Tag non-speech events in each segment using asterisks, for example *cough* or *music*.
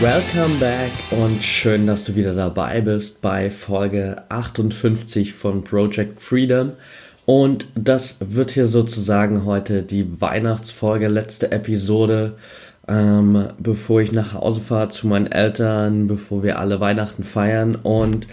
Welcome back und schön, dass du wieder dabei bist bei Folge 58 von Project Freedom. Und das wird hier sozusagen heute die Weihnachtsfolge, letzte Episode, ähm, bevor ich nach Hause fahre zu meinen Eltern, bevor wir alle Weihnachten feiern. Und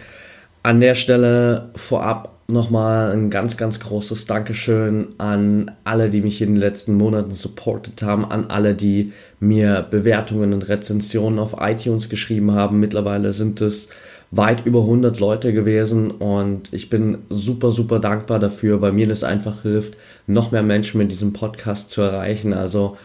an der Stelle vorab nochmal ein ganz, ganz großes Dankeschön an alle, die mich in den letzten Monaten supportet haben, an alle, die mir Bewertungen und Rezensionen auf iTunes geschrieben haben. Mittlerweile sind es weit über 100 Leute gewesen und ich bin super, super dankbar dafür, weil mir das einfach hilft, noch mehr Menschen mit diesem Podcast zu erreichen. Also,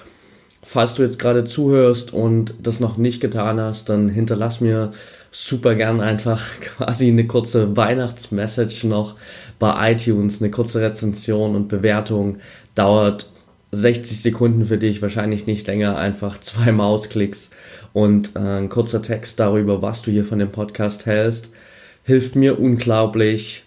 falls du jetzt gerade zuhörst und das noch nicht getan hast, dann hinterlass mir super gern einfach *laughs* quasi eine kurze Weihnachtsmessage noch bei iTunes, eine kurze Rezension und Bewertung. Dauert 60 Sekunden für dich, wahrscheinlich nicht länger, einfach *laughs* zwei Mausklicks und äh, ein kurzer Text darüber, was du hier von dem Podcast hältst, hilft mir unglaublich,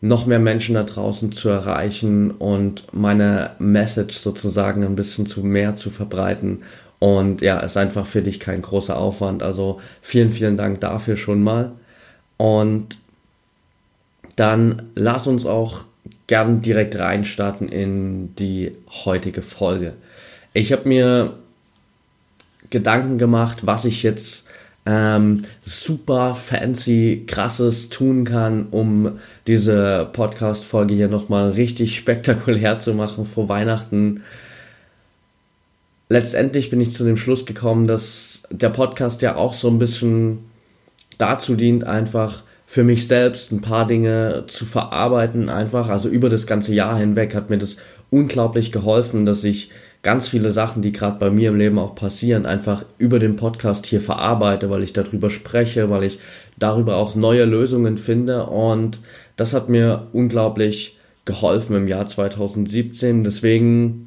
noch mehr Menschen da draußen zu erreichen und meine Message sozusagen ein bisschen zu mehr zu verbreiten und ja, ist einfach für dich kein großer Aufwand. Also vielen, vielen Dank dafür schon mal. Und dann lass uns auch gern direkt reinstarten in die heutige Folge. Ich habe mir Gedanken gemacht, was ich jetzt ähm, super fancy, krasses tun kann, um diese Podcast-Folge hier nochmal richtig spektakulär zu machen vor Weihnachten letztendlich bin ich zu dem Schluss gekommen, dass der Podcast ja auch so ein bisschen dazu dient, einfach für mich selbst ein paar Dinge zu verarbeiten, einfach. Also über das ganze Jahr hinweg hat mir das unglaublich geholfen, dass ich ganz viele Sachen, die gerade bei mir im Leben auch passieren, einfach über den Podcast hier verarbeite, weil ich darüber spreche, weil ich darüber auch neue Lösungen finde. Und das hat mir unglaublich geholfen im Jahr 2017. Deswegen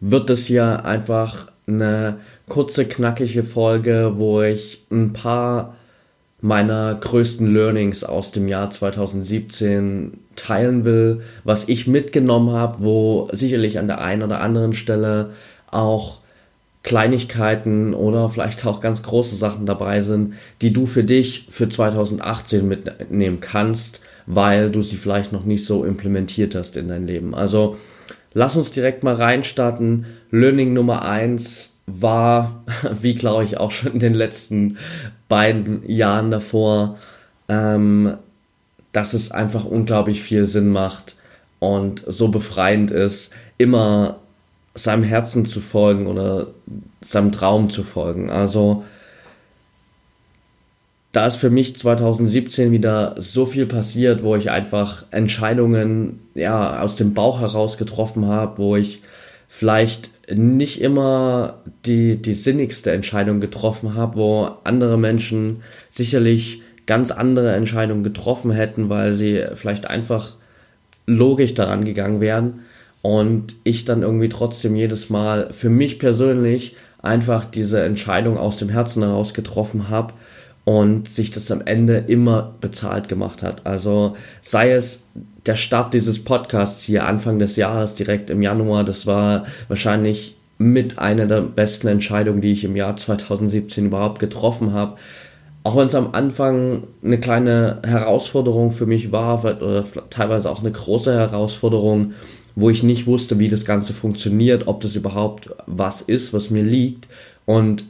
wird es hier einfach eine kurze, knackige Folge, wo ich ein paar meiner größten Learnings aus dem Jahr 2017 teilen will, was ich mitgenommen habe, wo sicherlich an der einen oder anderen Stelle auch Kleinigkeiten oder vielleicht auch ganz große Sachen dabei sind, die du für dich für 2018 mitnehmen kannst, weil du sie vielleicht noch nicht so implementiert hast in dein Leben. Also lass uns direkt mal reinstarten. Learning Nummer eins war, *laughs* wie glaube ich auch schon in den letzten beiden Jahren davor, ähm, dass es einfach unglaublich viel Sinn macht und so befreiend ist, immer seinem Herzen zu folgen oder seinem Traum zu folgen. Also da ist für mich 2017 wieder so viel passiert, wo ich einfach Entscheidungen ja aus dem Bauch heraus getroffen habe, wo ich vielleicht nicht immer die, die sinnigste Entscheidung getroffen habe, wo andere Menschen sicherlich ganz andere Entscheidungen getroffen hätten, weil sie vielleicht einfach logisch daran gegangen wären und ich dann irgendwie trotzdem jedes Mal für mich persönlich einfach diese Entscheidung aus dem Herzen heraus getroffen habe und sich das am Ende immer bezahlt gemacht hat. Also sei es der Start dieses Podcasts hier Anfang des Jahres, direkt im Januar, das war wahrscheinlich mit einer der besten Entscheidungen, die ich im Jahr 2017 überhaupt getroffen habe. Auch wenn es am Anfang eine kleine Herausforderung für mich war, oder teilweise auch eine große Herausforderung, wo ich nicht wusste, wie das Ganze funktioniert, ob das überhaupt was ist, was mir liegt. Und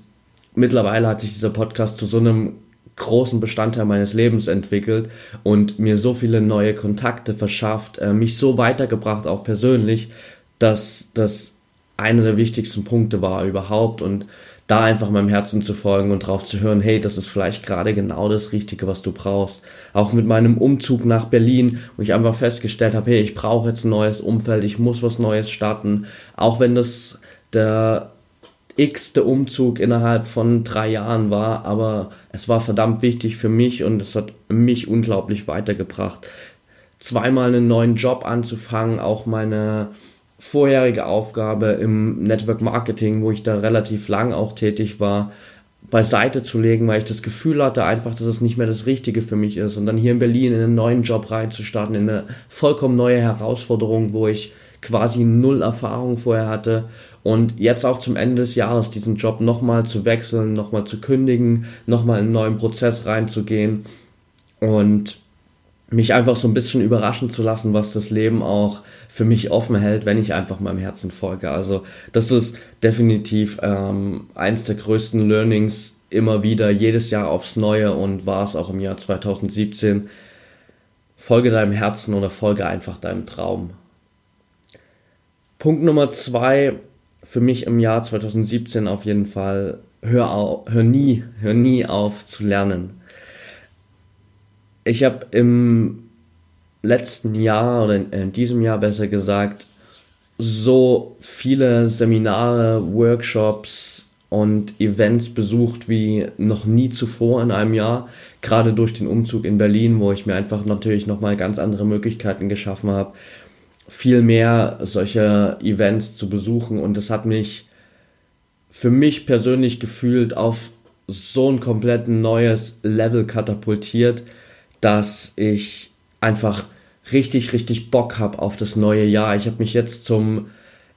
mittlerweile hat sich dieser Podcast zu so einem großen Bestandteil meines Lebens entwickelt und mir so viele neue Kontakte verschafft, äh, mich so weitergebracht, auch persönlich, dass das einer der wichtigsten Punkte war überhaupt und da einfach meinem Herzen zu folgen und drauf zu hören, hey, das ist vielleicht gerade genau das Richtige, was du brauchst. Auch mit meinem Umzug nach Berlin, wo ich einfach festgestellt habe, hey, ich brauche jetzt ein neues Umfeld, ich muss was Neues starten, auch wenn das der x-te Umzug innerhalb von drei Jahren war, aber es war verdammt wichtig für mich und es hat mich unglaublich weitergebracht. Zweimal einen neuen Job anzufangen, auch meine vorherige Aufgabe im Network Marketing, wo ich da relativ lang auch tätig war, beiseite zu legen, weil ich das Gefühl hatte einfach, dass es nicht mehr das Richtige für mich ist und dann hier in Berlin in einen neuen Job reinzustarten, in eine vollkommen neue Herausforderung, wo ich quasi null Erfahrung vorher hatte und jetzt auch zum Ende des Jahres diesen Job nochmal zu wechseln, nochmal zu kündigen, nochmal in einen neuen Prozess reinzugehen und mich einfach so ein bisschen überraschen zu lassen, was das Leben auch für mich offen hält, wenn ich einfach meinem Herzen folge. Also das ist definitiv ähm, eins der größten Learnings immer wieder, jedes Jahr aufs Neue und war es auch im Jahr 2017. Folge deinem Herzen oder folge einfach deinem Traum. Punkt Nummer zwei für mich im Jahr 2017 auf jeden Fall, hör, auf, hör nie, hör nie auf zu lernen ich habe im letzten Jahr oder in, in diesem Jahr besser gesagt so viele Seminare, Workshops und Events besucht wie noch nie zuvor in einem Jahr. Gerade durch den Umzug in Berlin, wo ich mir einfach natürlich nochmal ganz andere Möglichkeiten geschaffen habe, viel mehr solche Events zu besuchen. Und das hat mich für mich persönlich gefühlt auf so ein komplett neues Level katapultiert dass ich einfach richtig, richtig Bock habe auf das neue Jahr. Ich habe mich jetzt zum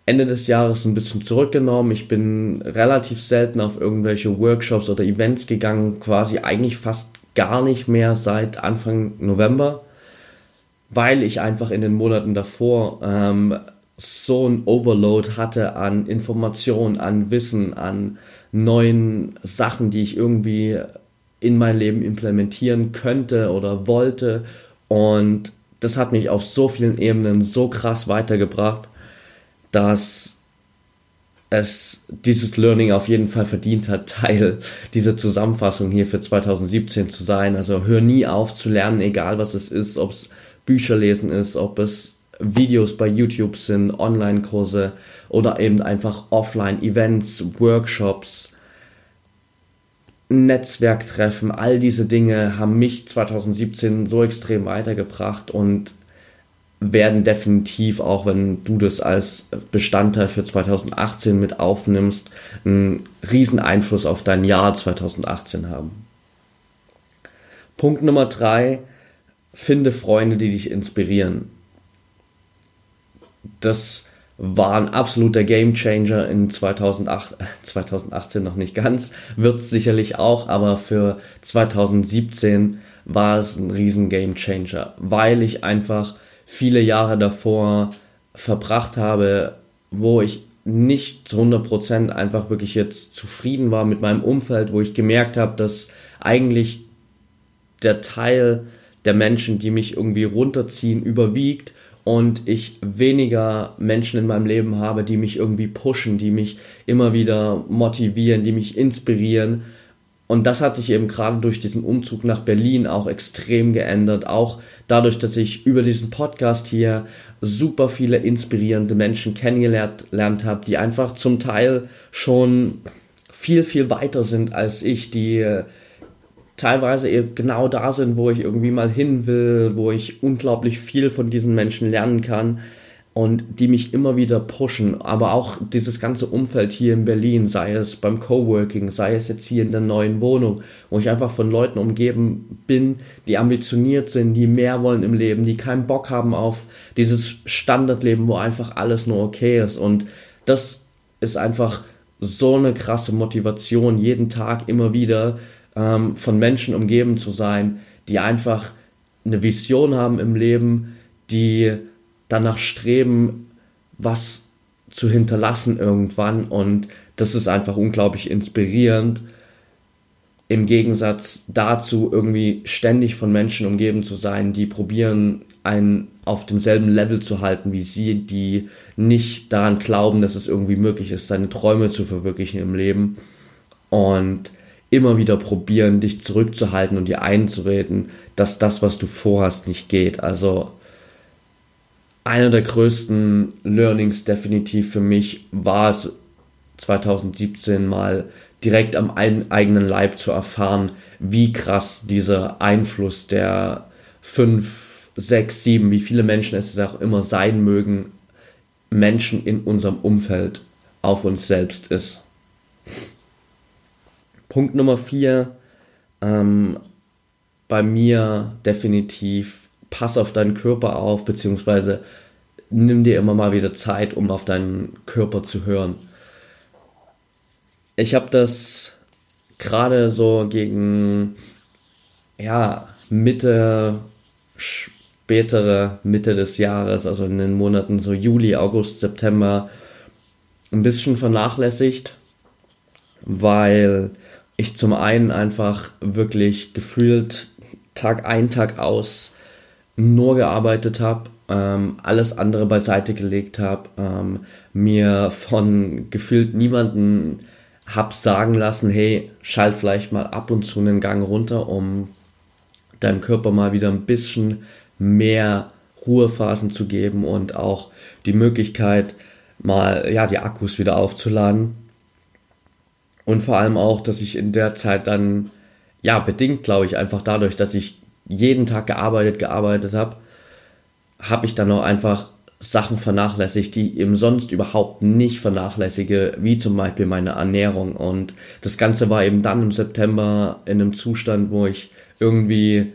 Ende des Jahres ein bisschen zurückgenommen. Ich bin relativ selten auf irgendwelche Workshops oder Events gegangen, quasi eigentlich fast gar nicht mehr seit Anfang November, weil ich einfach in den Monaten davor ähm, so ein Overload hatte an Informationen, an Wissen, an neuen Sachen, die ich irgendwie in mein Leben implementieren könnte oder wollte. Und das hat mich auf so vielen Ebenen so krass weitergebracht, dass es dieses Learning auf jeden Fall verdient hat, *laughs* Teil dieser Zusammenfassung hier für 2017 zu sein. Also hör nie auf zu lernen, egal was es ist, ob es Bücher lesen ist, ob es Videos bei YouTube sind, Online-Kurse oder eben einfach Offline-Events, Workshops, Netzwerktreffen, all diese Dinge haben mich 2017 so extrem weitergebracht und werden definitiv, auch wenn du das als Bestandteil für 2018 mit aufnimmst, einen riesen Einfluss auf dein Jahr 2018 haben. Punkt Nummer drei, finde Freunde, die dich inspirieren. Das war ein absoluter Gamechanger in 2008, 2018 *laughs* noch nicht ganz, wird es sicherlich auch, aber für 2017 war es ein riesen Gamechanger, weil ich einfach viele Jahre davor verbracht habe, wo ich nicht zu 100% einfach wirklich jetzt zufrieden war mit meinem Umfeld, wo ich gemerkt habe, dass eigentlich der Teil der Menschen, die mich irgendwie runterziehen, überwiegt und ich weniger Menschen in meinem Leben habe, die mich irgendwie pushen, die mich immer wieder motivieren, die mich inspirieren. Und das hat sich eben gerade durch diesen Umzug nach Berlin auch extrem geändert. Auch dadurch, dass ich über diesen Podcast hier super viele inspirierende Menschen kennengelernt habe, die einfach zum Teil schon viel, viel weiter sind als ich, die teilweise eben genau da sind, wo ich irgendwie mal hin will, wo ich unglaublich viel von diesen Menschen lernen kann und die mich immer wieder pushen. Aber auch dieses ganze Umfeld hier in Berlin, sei es beim Coworking, sei es jetzt hier in der neuen Wohnung, wo ich einfach von Leuten umgeben bin, die ambitioniert sind, die mehr wollen im Leben, die keinen Bock haben auf dieses Standardleben, wo einfach alles nur okay ist. Und das ist einfach so eine krasse Motivation, jeden Tag immer wieder ähm, von Menschen umgeben zu sein, die einfach eine Vision haben im Leben, die danach streben, was zu hinterlassen irgendwann. Und das ist einfach unglaublich inspirierend. Im Gegensatz dazu, irgendwie ständig von Menschen umgeben zu sein, die probieren, einen auf demselben Level zu halten wie sie, die nicht daran glauben, dass es irgendwie möglich ist, seine Träume zu verwirklichen im Leben. Und immer wieder probieren, dich zurückzuhalten und dir einzureden, dass das, was du vorhast, nicht geht. Also einer der größten Learnings definitiv für mich war es 2017 mal direkt am eigenen Leib zu erfahren, wie krass dieser Einfluss der fünf, sechs, sieben, wie viele Menschen es auch immer sein mögen, Menschen in unserem Umfeld auf uns selbst ist. Punkt Nummer vier, ähm, bei mir definitiv, pass auf deinen Körper auf, beziehungsweise nimm dir immer mal wieder Zeit, um auf deinen Körper zu hören. Ich habe das gerade so gegen ja, Mitte, spätere Mitte des Jahres, also in den Monaten so Juli, August, September, ein bisschen vernachlässigt, weil ich zum einen einfach wirklich gefühlt Tag ein, Tag aus nur gearbeitet habe, ähm, alles andere beiseite gelegt habe, ähm, mir von gefühlt niemanden hab sagen lassen, hey, schalt vielleicht mal ab und zu einen Gang runter, um deinem Körper mal wieder ein bisschen mehr Ruhephasen zu geben und auch die Möglichkeit, mal ja die Akkus wieder aufzuladen. Und vor allem auch, dass ich in der Zeit dann, ja, bedingt, glaube ich, einfach dadurch, dass ich jeden Tag gearbeitet, gearbeitet habe, habe ich dann auch einfach Sachen vernachlässigt, die eben sonst überhaupt nicht vernachlässige, wie zum Beispiel meine Ernährung. Und das Ganze war eben dann im September in einem Zustand, wo ich irgendwie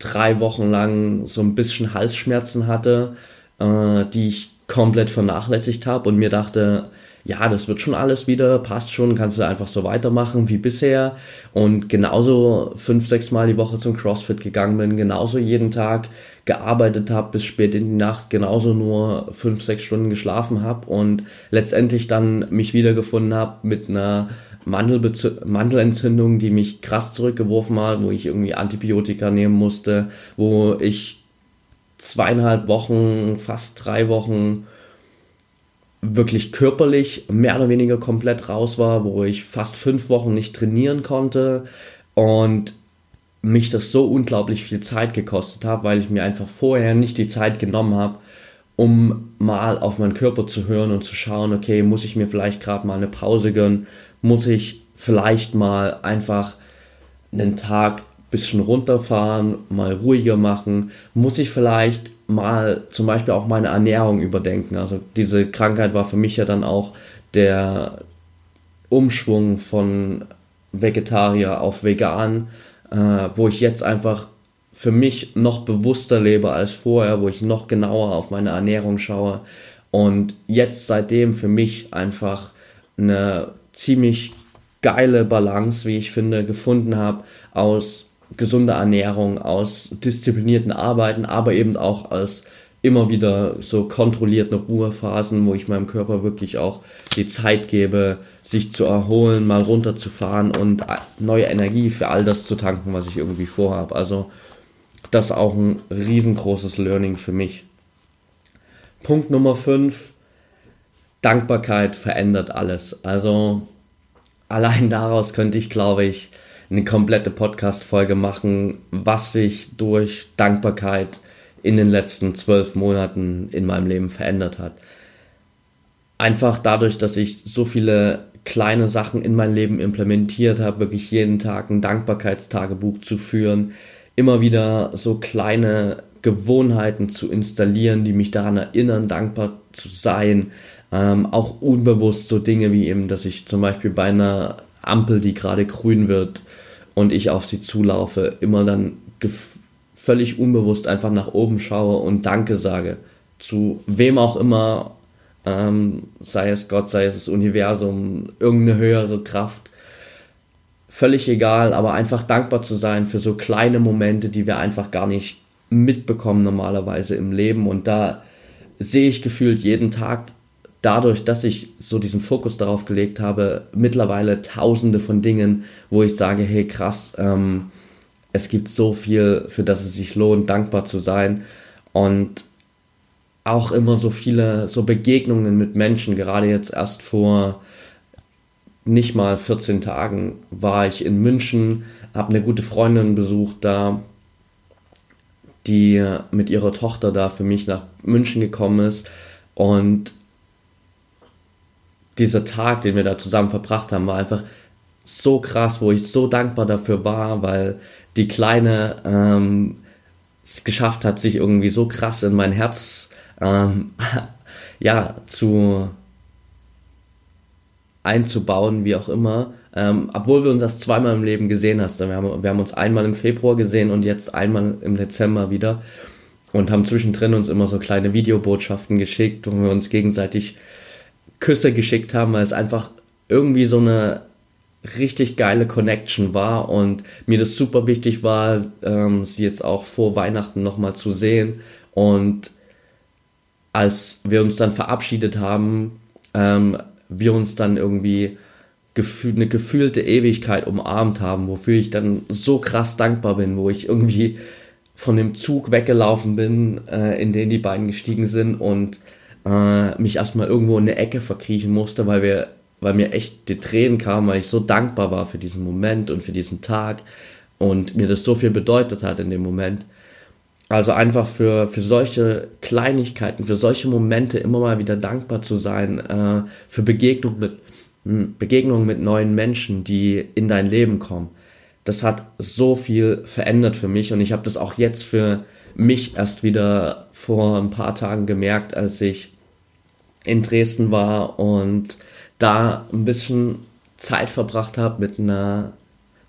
drei Wochen lang so ein bisschen Halsschmerzen hatte, äh, die ich komplett vernachlässigt habe und mir dachte, ja, das wird schon alles wieder, passt schon, kannst du einfach so weitermachen wie bisher. Und genauso fünf, sechs Mal die Woche zum CrossFit gegangen bin, genauso jeden Tag gearbeitet habe bis spät in die Nacht, genauso nur fünf, sechs Stunden geschlafen habe und letztendlich dann mich wiedergefunden habe mit einer Mandelentzündung, die mich krass zurückgeworfen hat, wo ich irgendwie Antibiotika nehmen musste, wo ich zweieinhalb Wochen, fast drei Wochen wirklich körperlich mehr oder weniger komplett raus war, wo ich fast fünf Wochen nicht trainieren konnte und mich das so unglaublich viel Zeit gekostet hat, weil ich mir einfach vorher nicht die Zeit genommen habe, um mal auf meinen Körper zu hören und zu schauen, okay, muss ich mir vielleicht gerade mal eine Pause gönnen, muss ich vielleicht mal einfach einen Tag bisschen runterfahren, mal ruhiger machen, muss ich vielleicht mal zum Beispiel auch meine Ernährung überdenken. Also diese Krankheit war für mich ja dann auch der Umschwung von Vegetarier auf Vegan, äh, wo ich jetzt einfach für mich noch bewusster lebe als vorher, wo ich noch genauer auf meine Ernährung schaue und jetzt seitdem für mich einfach eine ziemlich geile Balance, wie ich finde, gefunden habe aus gesunder Ernährung, aus disziplinierten Arbeiten, aber eben auch aus immer wieder so kontrollierten Ruhephasen, wo ich meinem Körper wirklich auch die Zeit gebe, sich zu erholen, mal runterzufahren und neue Energie für all das zu tanken, was ich irgendwie vorhabe. Also das ist auch ein riesengroßes Learning für mich. Punkt Nummer 5. Dankbarkeit verändert alles. Also allein daraus könnte ich, glaube ich, eine komplette Podcast-Folge machen, was sich durch Dankbarkeit in den letzten zwölf Monaten in meinem Leben verändert hat. Einfach dadurch, dass ich so viele kleine Sachen in mein Leben implementiert habe, wirklich jeden Tag ein Dankbarkeitstagebuch zu führen, immer wieder so kleine Gewohnheiten zu installieren, die mich daran erinnern, dankbar zu sein. Ähm, auch unbewusst so Dinge wie eben, dass ich zum Beispiel bei einer Ampel, die gerade grün wird und ich auf sie zulaufe, immer dann völlig unbewusst einfach nach oben schaue und Danke sage. Zu wem auch immer, ähm, sei es Gott, sei es das Universum, irgendeine höhere Kraft. Völlig egal, aber einfach dankbar zu sein für so kleine Momente, die wir einfach gar nicht mitbekommen normalerweise im Leben. Und da sehe ich gefühlt jeden Tag dadurch, dass ich so diesen Fokus darauf gelegt habe, mittlerweile tausende von Dingen, wo ich sage, hey krass, ähm, es gibt so viel, für das es sich lohnt, dankbar zu sein. Und auch immer so viele so Begegnungen mit Menschen, gerade jetzt erst vor nicht mal 14 Tagen war ich in München, habe eine gute Freundin besucht da, die mit ihrer Tochter da für mich nach München gekommen ist und dieser Tag, den wir da zusammen verbracht haben, war einfach so krass, wo ich so dankbar dafür war, weil die Kleine ähm, es geschafft hat, sich irgendwie so krass in mein Herz ähm, *laughs* ja, zu einzubauen, wie auch immer. Ähm, obwohl wir uns das zweimal im Leben gesehen hast. Wir haben, wir haben uns einmal im Februar gesehen und jetzt einmal im Dezember wieder und haben zwischendrin uns immer so kleine Videobotschaften geschickt, wo wir uns gegenseitig Küsse geschickt haben, weil es einfach irgendwie so eine richtig geile Connection war und mir das super wichtig war, ähm, sie jetzt auch vor Weihnachten nochmal zu sehen. Und als wir uns dann verabschiedet haben, ähm, wir uns dann irgendwie gefühl, eine gefühlte Ewigkeit umarmt haben, wofür ich dann so krass dankbar bin, wo ich irgendwie von dem Zug weggelaufen bin, äh, in den die beiden gestiegen sind und äh, mich erstmal irgendwo in eine Ecke verkriechen musste, weil wir weil mir echt die Tränen kamen, weil ich so dankbar war für diesen Moment und für diesen Tag und mir das so viel bedeutet hat in dem Moment. Also einfach für, für solche Kleinigkeiten, für solche Momente immer mal wieder dankbar zu sein, äh, für Begegnung mit, hm, Begegnungen mit neuen Menschen, die in dein Leben kommen. Das hat so viel verändert für mich und ich habe das auch jetzt für mich erst wieder vor ein paar Tagen gemerkt, als ich in Dresden war und da ein bisschen Zeit verbracht habe mit einer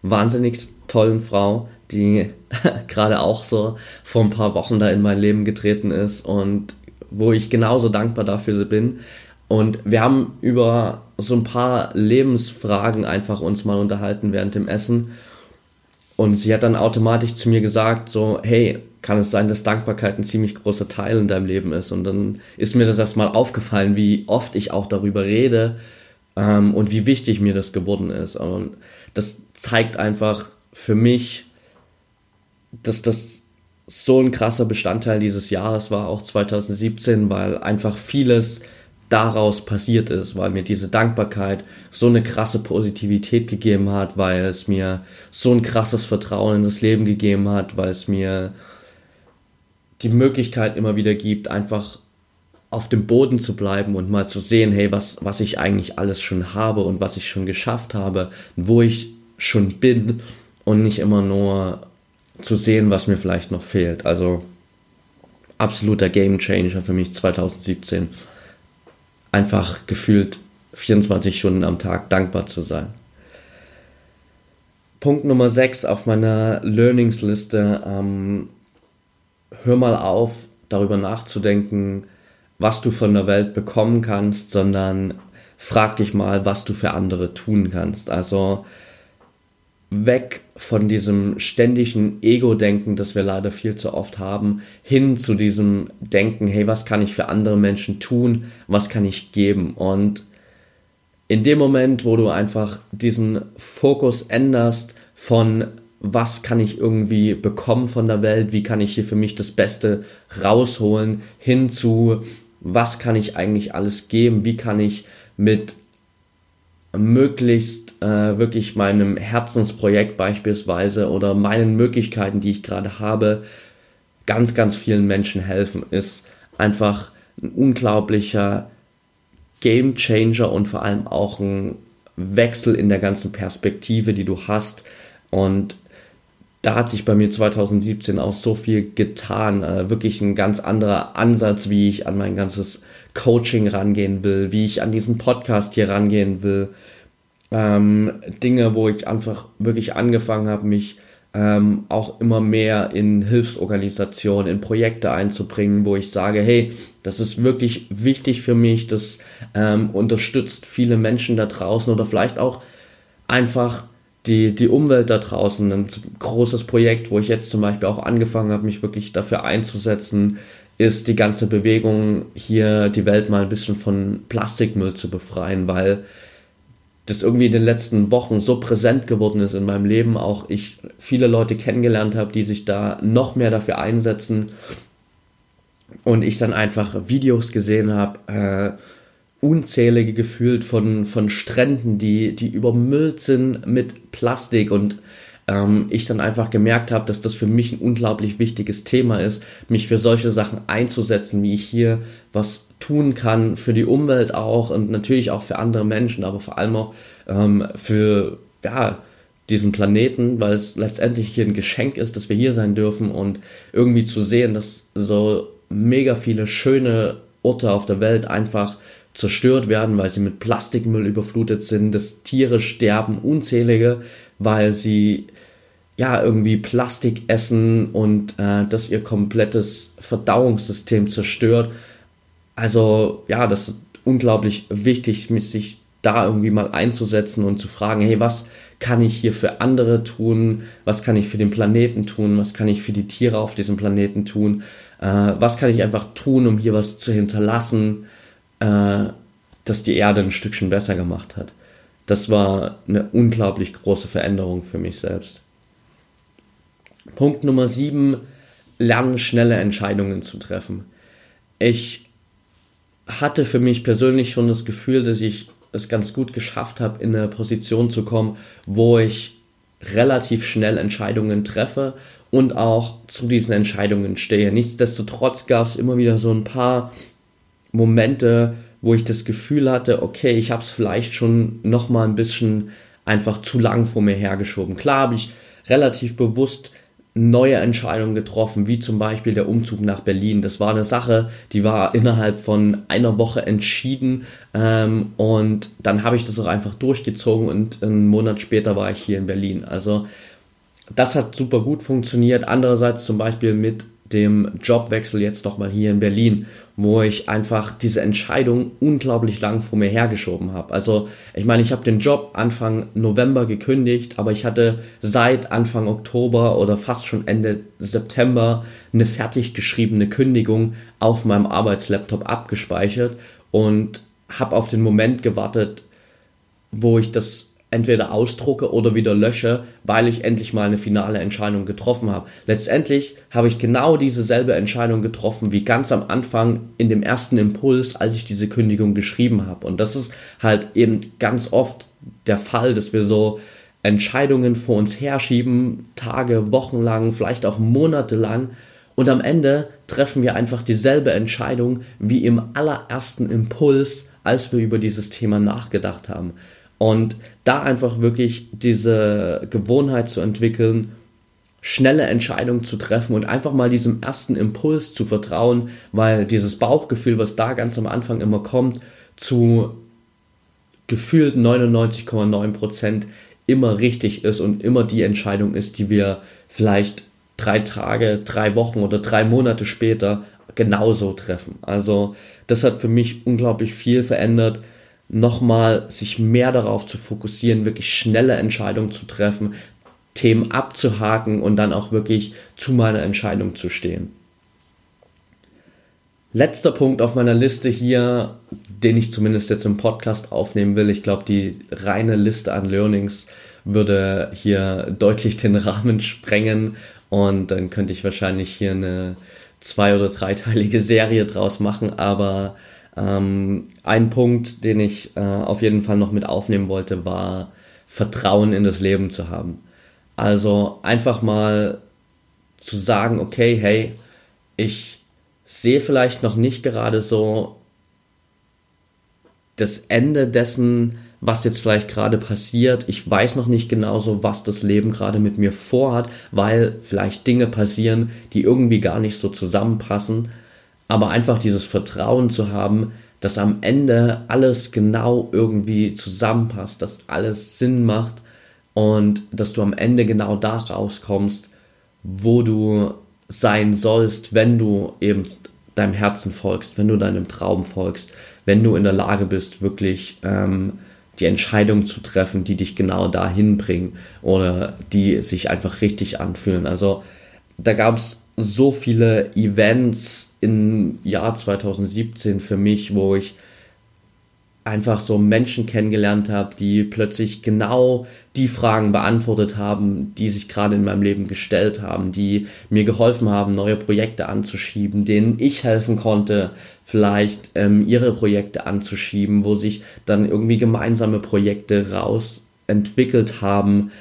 wahnsinnig tollen Frau, die *laughs* gerade auch so vor ein paar Wochen da in mein Leben getreten ist und wo ich genauso dankbar dafür bin. Und wir haben über so ein paar Lebensfragen einfach uns mal unterhalten während dem Essen. Und sie hat dann automatisch zu mir gesagt, so, hey, kann es sein, dass Dankbarkeit ein ziemlich großer Teil in deinem Leben ist? Und dann ist mir das erstmal aufgefallen, wie oft ich auch darüber rede, ähm, und wie wichtig mir das geworden ist. Und das zeigt einfach für mich, dass das so ein krasser Bestandteil dieses Jahres war, auch 2017, weil einfach vieles daraus passiert ist, weil mir diese Dankbarkeit so eine krasse Positivität gegeben hat, weil es mir so ein krasses Vertrauen in das Leben gegeben hat, weil es mir die Möglichkeit immer wieder gibt, einfach auf dem Boden zu bleiben und mal zu sehen, hey, was, was ich eigentlich alles schon habe und was ich schon geschafft habe, wo ich schon bin und nicht immer nur zu sehen, was mir vielleicht noch fehlt. Also absoluter Game Changer für mich 2017. Einfach gefühlt 24 Stunden am Tag dankbar zu sein. Punkt Nummer 6 auf meiner Learningsliste. Ähm, hör mal auf, darüber nachzudenken, was du von der Welt bekommen kannst, sondern frag dich mal, was du für andere tun kannst. Also weg von diesem ständigen Ego-Denken, das wir leider viel zu oft haben, hin zu diesem Denken, hey, was kann ich für andere Menschen tun, was kann ich geben? Und in dem Moment, wo du einfach diesen Fokus änderst von was kann ich irgendwie bekommen von der Welt, wie kann ich hier für mich das Beste rausholen, hin zu was kann ich eigentlich alles geben, wie kann ich mit möglichst äh, wirklich meinem Herzensprojekt beispielsweise oder meinen Möglichkeiten, die ich gerade habe, ganz, ganz vielen Menschen helfen, ist einfach ein unglaublicher Game Changer und vor allem auch ein Wechsel in der ganzen Perspektive, die du hast. Und da hat sich bei mir 2017 auch so viel getan. Äh, wirklich ein ganz anderer Ansatz, wie ich an mein ganzes Coaching rangehen will, wie ich an diesen Podcast hier rangehen will. Ähm, Dinge, wo ich einfach wirklich angefangen habe, mich ähm, auch immer mehr in Hilfsorganisationen, in Projekte einzubringen, wo ich sage, hey, das ist wirklich wichtig für mich, das ähm, unterstützt viele Menschen da draußen oder vielleicht auch einfach die, die Umwelt da draußen, ein großes Projekt, wo ich jetzt zum Beispiel auch angefangen habe, mich wirklich dafür einzusetzen, ist die ganze Bewegung hier die Welt mal ein bisschen von Plastikmüll zu befreien, weil das irgendwie in den letzten Wochen so präsent geworden ist in meinem Leben, auch ich viele Leute kennengelernt habe, die sich da noch mehr dafür einsetzen. Und ich dann einfach Videos gesehen habe, äh, unzählige gefühlt von, von Stränden, die, die übermüllt sind mit Plastik. Und ähm, ich dann einfach gemerkt habe, dass das für mich ein unglaublich wichtiges Thema ist, mich für solche Sachen einzusetzen, wie ich hier was tun kann für die Umwelt auch und natürlich auch für andere Menschen, aber vor allem auch ähm, für ja, diesen Planeten, weil es letztendlich hier ein Geschenk ist, dass wir hier sein dürfen und irgendwie zu sehen, dass so mega viele schöne Orte auf der Welt einfach zerstört werden, weil sie mit Plastikmüll überflutet sind, dass Tiere sterben, unzählige, weil sie ja irgendwie Plastik essen und äh, das ihr komplettes Verdauungssystem zerstört. Also ja, das ist unglaublich wichtig, sich da irgendwie mal einzusetzen und zu fragen, hey, was kann ich hier für andere tun? Was kann ich für den Planeten tun? Was kann ich für die Tiere auf diesem Planeten tun? Äh, was kann ich einfach tun, um hier was zu hinterlassen, äh, das die Erde ein Stückchen besser gemacht hat? Das war eine unglaublich große Veränderung für mich selbst. Punkt Nummer sieben, lernen schnelle Entscheidungen zu treffen. Ich hatte für mich persönlich schon das Gefühl, dass ich es ganz gut geschafft habe, in eine Position zu kommen, wo ich relativ schnell Entscheidungen treffe und auch zu diesen Entscheidungen stehe. Nichtsdestotrotz gab es immer wieder so ein paar Momente, wo ich das Gefühl hatte, okay, ich habe es vielleicht schon noch mal ein bisschen einfach zu lang vor mir hergeschoben. Klar habe ich relativ bewusst neue Entscheidungen getroffen, wie zum Beispiel der Umzug nach Berlin. Das war eine Sache, die war innerhalb von einer Woche entschieden ähm, und dann habe ich das auch einfach durchgezogen und einen Monat später war ich hier in Berlin. Also das hat super gut funktioniert. Andererseits zum Beispiel mit dem Jobwechsel jetzt nochmal hier in Berlin, wo ich einfach diese Entscheidung unglaublich lang vor mir hergeschoben habe. Also ich meine, ich habe den Job Anfang November gekündigt, aber ich hatte seit Anfang Oktober oder fast schon Ende September eine fertig geschriebene Kündigung auf meinem Arbeitslaptop abgespeichert und habe auf den Moment gewartet, wo ich das entweder ausdrucke oder wieder lösche, weil ich endlich mal eine finale Entscheidung getroffen habe. Letztendlich habe ich genau dieselbe Entscheidung getroffen wie ganz am Anfang in dem ersten Impuls, als ich diese Kündigung geschrieben habe. Und das ist halt eben ganz oft der Fall, dass wir so Entscheidungen vor uns herschieben, Tage, Wochen lang, vielleicht auch Monate lang. Und am Ende treffen wir einfach dieselbe Entscheidung wie im allerersten Impuls, als wir über dieses Thema nachgedacht haben. Und da einfach wirklich diese Gewohnheit zu entwickeln, schnelle Entscheidungen zu treffen und einfach mal diesem ersten Impuls zu vertrauen, weil dieses Bauchgefühl, was da ganz am Anfang immer kommt, zu gefühlt 99,9 Prozent immer richtig ist und immer die Entscheidung ist, die wir vielleicht drei Tage, drei Wochen oder drei Monate später genauso treffen. Also das hat für mich unglaublich viel verändert nochmal sich mehr darauf zu fokussieren, wirklich schnelle Entscheidungen zu treffen, Themen abzuhaken und dann auch wirklich zu meiner Entscheidung zu stehen. Letzter Punkt auf meiner Liste hier, den ich zumindest jetzt im Podcast aufnehmen will. Ich glaube, die reine Liste an Learnings würde hier deutlich den *laughs* Rahmen sprengen und dann könnte ich wahrscheinlich hier eine zwei- oder dreiteilige Serie draus machen, aber ähm, ein Punkt, den ich äh, auf jeden Fall noch mit aufnehmen wollte, war Vertrauen in das Leben zu haben. Also einfach mal zu sagen, okay, hey, ich sehe vielleicht noch nicht gerade so das Ende dessen, was jetzt vielleicht gerade passiert. Ich weiß noch nicht genauso, was das Leben gerade mit mir vorhat, weil vielleicht Dinge passieren, die irgendwie gar nicht so zusammenpassen aber einfach dieses Vertrauen zu haben, dass am Ende alles genau irgendwie zusammenpasst, dass alles Sinn macht und dass du am Ende genau da rauskommst, wo du sein sollst, wenn du eben deinem Herzen folgst, wenn du deinem Traum folgst, wenn du in der Lage bist, wirklich ähm, die Entscheidung zu treffen, die dich genau dahin bringen oder die sich einfach richtig anfühlen. Also da gab es so viele Events im Jahr 2017 für mich, wo ich einfach so Menschen kennengelernt habe, die plötzlich genau die Fragen beantwortet haben, die sich gerade in meinem Leben gestellt haben, die mir geholfen haben, neue Projekte anzuschieben, denen ich helfen konnte, vielleicht ähm, ihre Projekte anzuschieben, wo sich dann irgendwie gemeinsame Projekte raus entwickelt haben,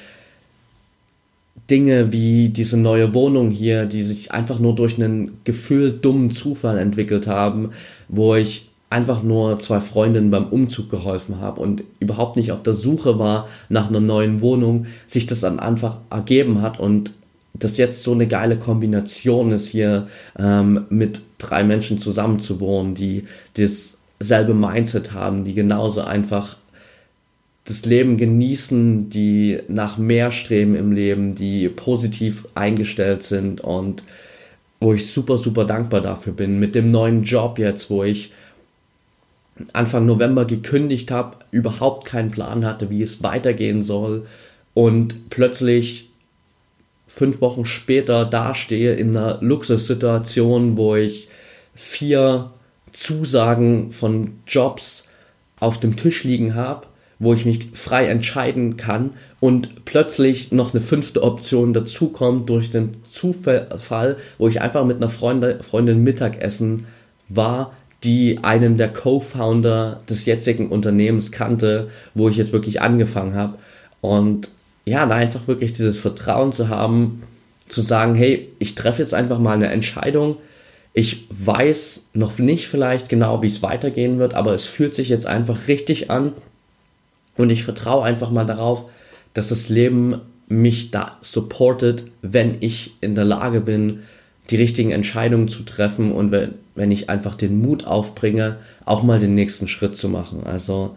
Dinge wie diese neue Wohnung hier, die sich einfach nur durch einen gefühlt dummen Zufall entwickelt haben, wo ich einfach nur zwei Freundinnen beim Umzug geholfen habe und überhaupt nicht auf der Suche war nach einer neuen Wohnung, sich das dann einfach ergeben hat und das jetzt so eine geile Kombination ist hier ähm, mit drei Menschen zusammen zu wohnen, die dasselbe Mindset haben, die genauso einfach das Leben genießen, die nach mehr streben im Leben, die positiv eingestellt sind und wo ich super, super dankbar dafür bin. Mit dem neuen Job jetzt, wo ich Anfang November gekündigt habe, überhaupt keinen Plan hatte, wie es weitergehen soll und plötzlich fünf Wochen später dastehe in einer Luxussituation, wo ich vier Zusagen von Jobs auf dem Tisch liegen habe, wo ich mich frei entscheiden kann und plötzlich noch eine fünfte Option dazukommt durch den Zufall, wo ich einfach mit einer Freundin, Freundin Mittagessen war, die einen der Co-Founder des jetzigen Unternehmens kannte, wo ich jetzt wirklich angefangen habe. Und ja, da einfach wirklich dieses Vertrauen zu haben, zu sagen, hey, ich treffe jetzt einfach mal eine Entscheidung. Ich weiß noch nicht vielleicht genau, wie es weitergehen wird, aber es fühlt sich jetzt einfach richtig an. Und ich vertraue einfach mal darauf, dass das Leben mich da supportet, wenn ich in der Lage bin, die richtigen Entscheidungen zu treffen und wenn, wenn ich einfach den Mut aufbringe, auch mal den nächsten Schritt zu machen. Also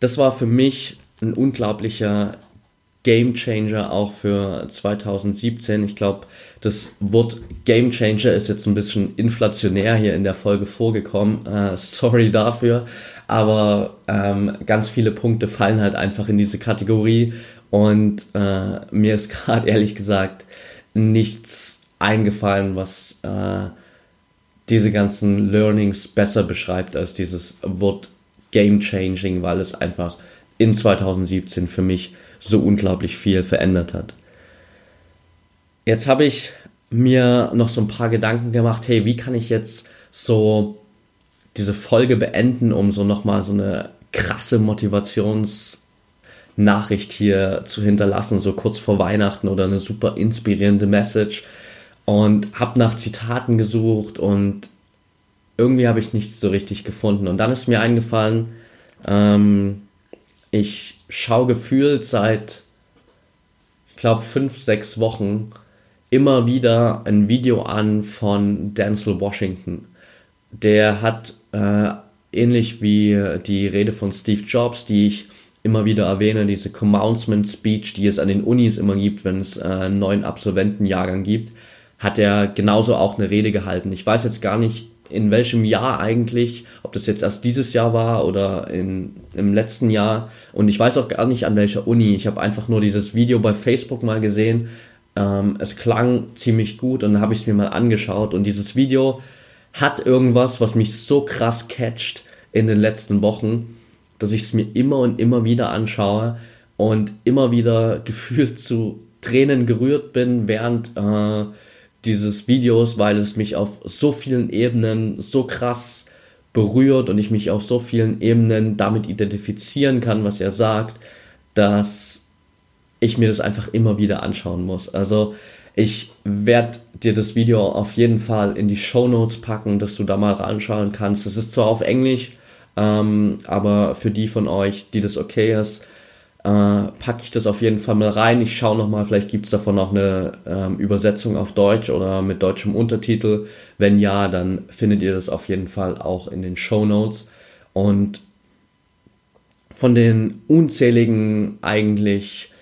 das war für mich ein unglaublicher Game Changer auch für 2017. Ich glaube, das Wort Game Changer ist jetzt ein bisschen inflationär hier in der Folge vorgekommen. Äh, sorry dafür, aber ähm, ganz viele Punkte fallen halt einfach in diese Kategorie und äh, mir ist *laughs* gerade ehrlich gesagt nichts eingefallen, was äh, diese ganzen Learnings besser beschreibt als dieses Wort Game Changing, weil es einfach in 2017 für mich so unglaublich viel verändert hat. Jetzt habe ich mir noch so ein paar Gedanken gemacht, hey, wie kann ich jetzt so diese Folge beenden, um so nochmal so eine krasse Motivationsnachricht hier zu hinterlassen, so kurz vor Weihnachten oder eine super inspirierende Message und habe nach Zitaten gesucht und irgendwie habe ich nichts so richtig gefunden. Und dann ist mir eingefallen, ähm, ich schaue gefühlt seit, ich glaube, fünf, sechs Wochen immer wieder ein Video an von Denzel Washington. Der hat äh, ähnlich wie die Rede von Steve Jobs, die ich immer wieder erwähne, diese Commencement Speech, die es an den Unis immer gibt, wenn es äh, einen neuen Absolventenjahrgang gibt, hat er genauso auch eine Rede gehalten. Ich weiß jetzt gar nicht, in welchem Jahr eigentlich, ob das jetzt erst dieses Jahr war oder in, im letzten Jahr. Und ich weiß auch gar nicht an welcher Uni. Ich habe einfach nur dieses Video bei Facebook mal gesehen. Ähm, es klang ziemlich gut und dann habe ich es mir mal angeschaut. Und dieses Video hat irgendwas, was mich so krass catcht in den letzten Wochen, dass ich es mir immer und immer wieder anschaue und immer wieder *laughs* gefühlt zu Tränen gerührt bin, während äh, dieses Videos, weil es mich auf so vielen Ebenen so krass berührt und ich mich auf so vielen Ebenen damit identifizieren kann, was er sagt, dass ich mir das einfach immer wieder anschauen muss. Also ich werde dir das Video auf jeden Fall in die Show Notes packen, dass du da mal reinschauen kannst. Es ist zwar auf Englisch, ähm, aber für die von euch, die das okay ist, äh, packe ich das auf jeden Fall mal rein. Ich schaue nochmal, vielleicht gibt es davon noch eine ähm, Übersetzung auf Deutsch oder mit deutschem Untertitel. Wenn ja, dann findet ihr das auf jeden Fall auch in den Show Notes. Und von den unzähligen eigentlich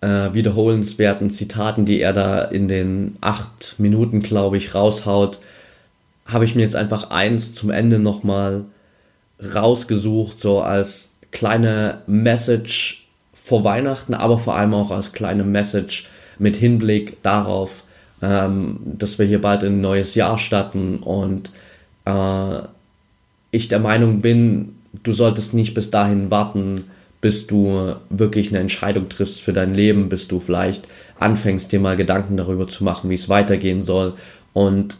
äh, wiederholenswerten Zitaten, die er da in den acht Minuten, glaube ich, raushaut, habe ich mir jetzt einfach eins zum Ende nochmal rausgesucht, so als kleine Message vor Weihnachten, aber vor allem auch als kleine Message mit Hinblick darauf, ähm, dass wir hier bald ein neues Jahr starten und äh, ich der Meinung bin, du solltest nicht bis dahin warten, bis du wirklich eine Entscheidung triffst für dein Leben, bis du vielleicht anfängst, dir mal Gedanken darüber zu machen, wie es weitergehen soll. Und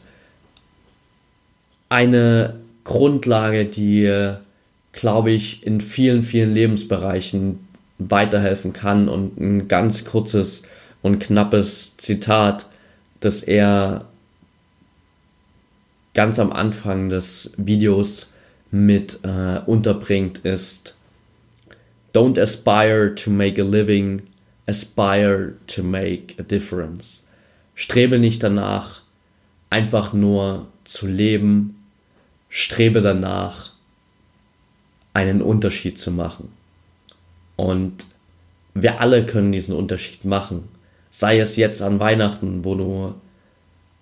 eine Grundlage, die, glaube ich, in vielen, vielen Lebensbereichen weiterhelfen kann und ein ganz kurzes und knappes Zitat, das er ganz am Anfang des Videos mit äh, unterbringt, ist Don't aspire to make a living, aspire to make a difference. Strebe nicht danach, einfach nur zu leben, strebe danach, einen Unterschied zu machen. Und wir alle können diesen Unterschied machen. Sei es jetzt an Weihnachten, wo du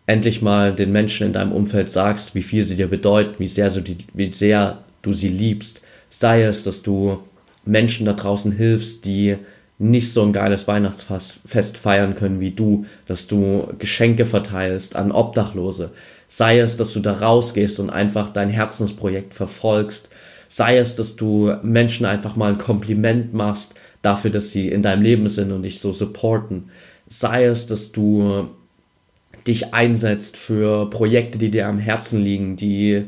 endlich mal den Menschen in deinem Umfeld sagst, wie viel sie dir bedeuten, wie sehr, die, wie sehr du sie liebst. Sei es, dass du Menschen da draußen hilfst, die nicht so ein geiles Weihnachtsfest feiern können wie du, dass du Geschenke verteilst an Obdachlose, sei es, dass du da rausgehst und einfach dein Herzensprojekt verfolgst, sei es, dass du Menschen einfach mal ein Kompliment machst dafür, dass sie in deinem Leben sind und dich so supporten, sei es, dass du dich einsetzt für Projekte, die dir am Herzen liegen, die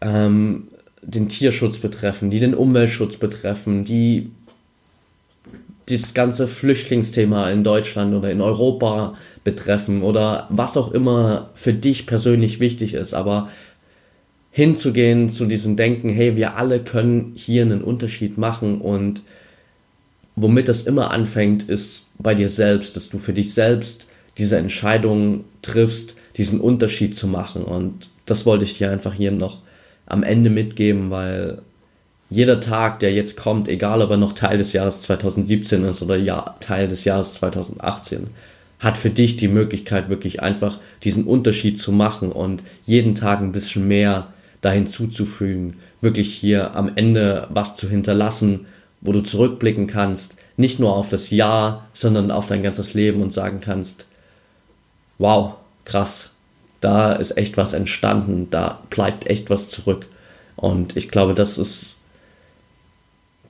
ähm, den Tierschutz betreffen, die den Umweltschutz betreffen, die das ganze Flüchtlingsthema in Deutschland oder in Europa betreffen oder was auch immer für dich persönlich wichtig ist, aber hinzugehen zu diesem Denken, hey, wir alle können hier einen Unterschied machen und womit das immer anfängt, ist bei dir selbst, dass du für dich selbst diese Entscheidung triffst, diesen Unterschied zu machen. Und das wollte ich dir einfach hier noch am Ende mitgeben, weil jeder Tag, der jetzt kommt, egal ob er noch Teil des Jahres 2017 ist oder ja, Teil des Jahres 2018, hat für dich die Möglichkeit, wirklich einfach diesen Unterschied zu machen und jeden Tag ein bisschen mehr dahin zuzufügen, wirklich hier am Ende was zu hinterlassen, wo du zurückblicken kannst, nicht nur auf das Jahr, sondern auf dein ganzes Leben und sagen kannst, wow, krass, da ist echt was entstanden, da bleibt echt was zurück. Und ich glaube, das ist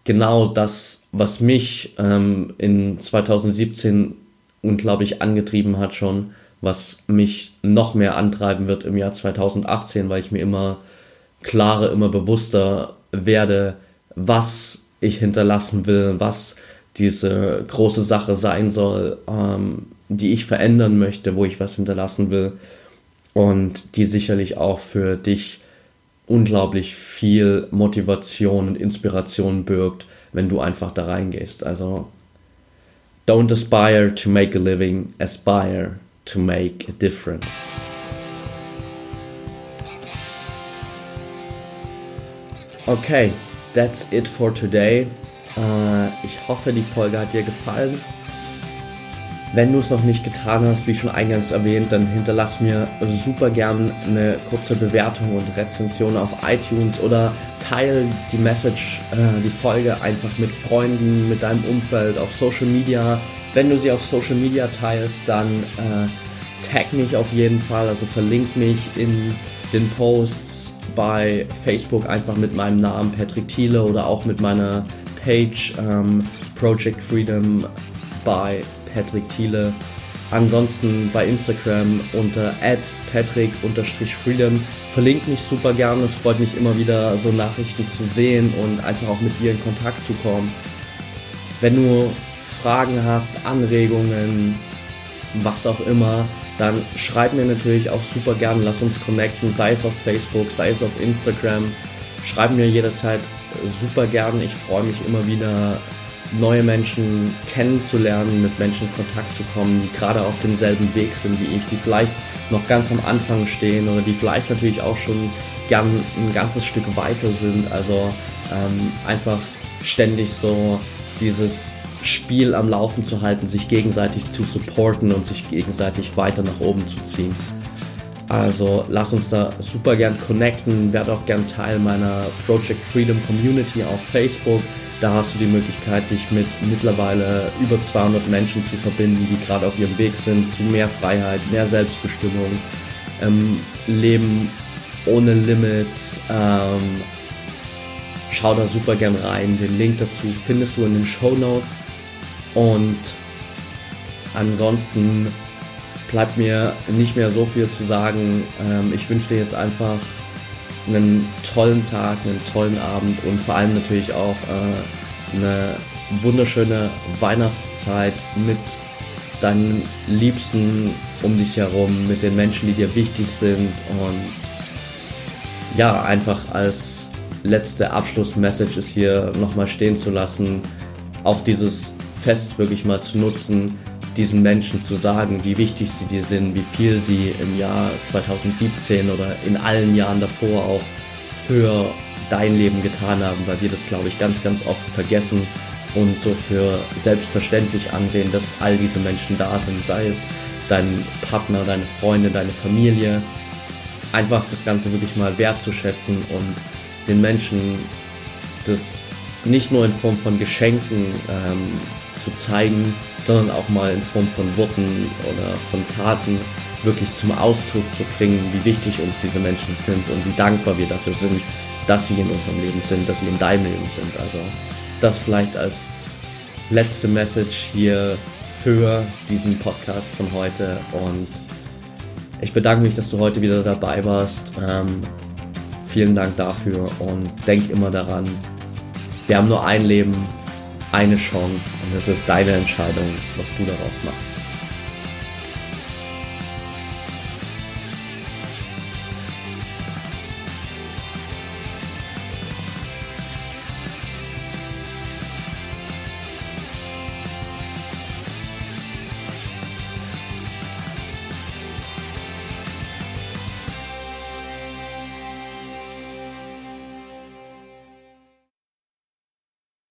genau das, was mich ähm, in 2017 unglaublich angetrieben hat schon, was mich noch mehr antreiben wird im Jahr 2018, weil ich mir immer klarer, immer bewusster werde, was ich hinterlassen will, was diese große Sache sein soll, ähm, die ich verändern möchte, wo ich was hinterlassen will und die sicherlich auch für dich unglaublich viel Motivation und Inspiration birgt, wenn du einfach da reingehst. Also don't aspire to make a living, aspire to make a difference. Okay, that's it for today. Uh, ich hoffe, die Folge hat dir gefallen. Wenn du es noch nicht getan hast, wie schon eingangs erwähnt, dann hinterlass mir super gern eine kurze Bewertung und Rezension auf iTunes oder teile die Message, äh, die Folge einfach mit Freunden, mit deinem Umfeld auf Social Media. Wenn du sie auf Social Media teilst, dann äh, tag mich auf jeden Fall, also verlink mich in den Posts bei Facebook einfach mit meinem Namen Patrick Thiele oder auch mit meiner Page ähm, Project Freedom bei Patrick Thiele. Ansonsten bei Instagram unter patrick-freedom. Verlinkt mich super gern. Es freut mich immer wieder, so Nachrichten zu sehen und einfach auch mit dir in Kontakt zu kommen. Wenn du Fragen hast, Anregungen, was auch immer, dann schreib mir natürlich auch super gern. Lass uns connecten, sei es auf Facebook, sei es auf Instagram. Schreib mir jederzeit super gern. Ich freue mich immer wieder neue Menschen kennenzulernen, mit Menschen in Kontakt zu kommen, die gerade auf demselben Weg sind wie ich, die vielleicht noch ganz am Anfang stehen oder die vielleicht natürlich auch schon gern ein ganzes Stück weiter sind. Also ähm, einfach ständig so dieses Spiel am Laufen zu halten, sich gegenseitig zu supporten und sich gegenseitig weiter nach oben zu ziehen. Also lass uns da super gern connecten, werde auch gern Teil meiner Project Freedom Community auf Facebook. Da hast du die Möglichkeit, dich mit mittlerweile über 200 Menschen zu verbinden, die gerade auf ihrem Weg sind zu mehr Freiheit, mehr Selbstbestimmung, ähm, Leben ohne Limits. Ähm, schau da super gern rein. Den Link dazu findest du in den Show Notes. Und ansonsten bleibt mir nicht mehr so viel zu sagen. Ähm, ich wünsche dir jetzt einfach einen tollen Tag, einen tollen Abend und vor allem natürlich auch äh, eine wunderschöne Weihnachtszeit mit deinen Liebsten um dich herum, mit den Menschen, die dir wichtig sind und ja, einfach als letzte Abschlussmessage ist hier nochmal stehen zu lassen, auch dieses Fest wirklich mal zu nutzen, diesen Menschen zu sagen, wie wichtig sie dir sind, wie viel sie im Jahr 2017 oder in allen Jahren davor auch für dein Leben getan haben, weil wir das, glaube ich, ganz, ganz oft vergessen und so für selbstverständlich ansehen, dass all diese Menschen da sind, sei es dein Partner, deine Freunde, deine Familie. Einfach das Ganze wirklich mal wertzuschätzen und den Menschen das nicht nur in Form von Geschenken ähm, zu zeigen, sondern auch mal in Form von Worten oder von Taten wirklich zum Ausdruck zu bringen, wie wichtig uns diese Menschen sind und wie dankbar wir dafür sind, dass sie in unserem Leben sind, dass sie in deinem Leben sind. Also das vielleicht als letzte Message hier für diesen Podcast von heute und ich bedanke mich, dass du heute wieder dabei warst. Ähm, vielen Dank dafür und denk immer daran, wir haben nur ein Leben, eine Chance und es ist deine Entscheidung, was du daraus machst.